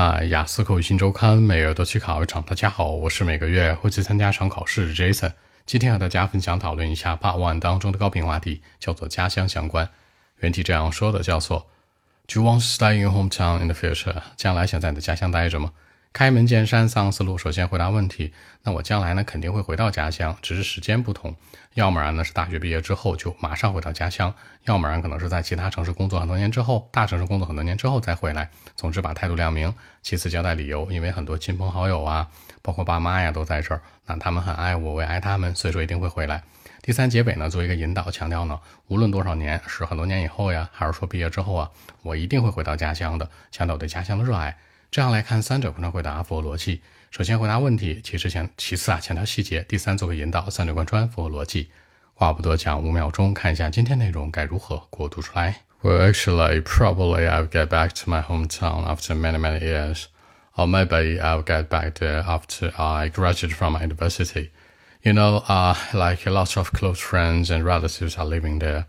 那雅思口语新周刊每月都去考一场。大家好，我是每个月会去参加一场考试的 Jason。今天和大家分享讨论一下 Part One 当中的高频话题，叫做家乡相关。原题这样说的，叫做 Do you want to stay in your hometown in the future？将来想在你的家乡待着吗？开门见山，三思路。首先回答问题，那我将来呢肯定会回到家乡，只是时间不同。要么然呢是大学毕业之后就马上回到家乡，要么然可能是在其他城市工作很多年之后，大城市工作很多年之后再回来。总之把态度亮明。其次交代理由，因为很多亲朋好友啊，包括爸妈呀都在这儿，那他们很爱我，我也爱他们，所以说一定会回来。第三结尾呢做一个引导，强调呢无论多少年，是很多年以后呀，还是说毕业之后啊，我一定会回到家乡的，强调我对家乡的热爱。这样来看，三者贯穿回答符合逻辑。首先回答问题，其次强其次啊强调细节，第三做个引导，三者贯穿符合逻辑。话不多讲，五秒钟看一下今天内容该如何给我读出来。Well, actually, probably I'll get back to my hometown after many many years, or maybe I'll get back there after I graduate from my university. You know, uh, like lots of close friends and relatives are living there.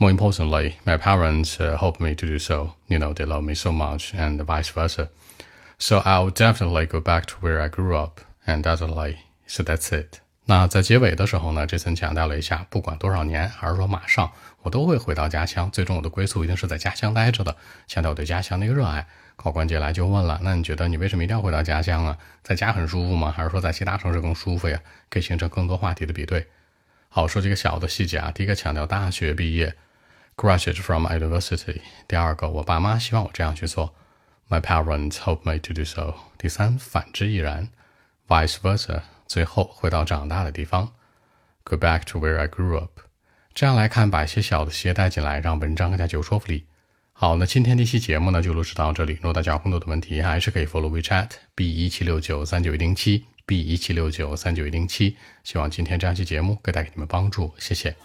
More importantly, my parents uh, hope me to do so. You know, they love me so much, and vice versa. So I'll definitely go back to where I grew up, and that's like so that's it. 那在结尾的时候呢，这森强调了一下，不管多少年，还是说马上，我都会回到家乡。最终我的归宿一定是在家乡待着的，强调我对家乡的一个热爱。考官接下来就问了，那你觉得你为什么一定要回到家乡啊？在家很舒服吗？还是说在其他城市更舒服呀？可以形成更多话题的比对。好，说几个小的细节啊。第一个强调大学毕业 Graduated from university。第二个，我爸妈希望我这样去做。My parents hope me to do so。第三，反之亦然，vice versa。最后回到长大的地方，go back to where I grew up。这样来看，把一些小的细节带进来，让文章更加具有说服力。好，那今天这期节目呢就录制到这里。如果大家有更多的问题，还是可以 follow WeChat b 一七六九三九一零七 b 一七六九三九一零七。希望今天这样期节目可以带给你们帮助，谢谢。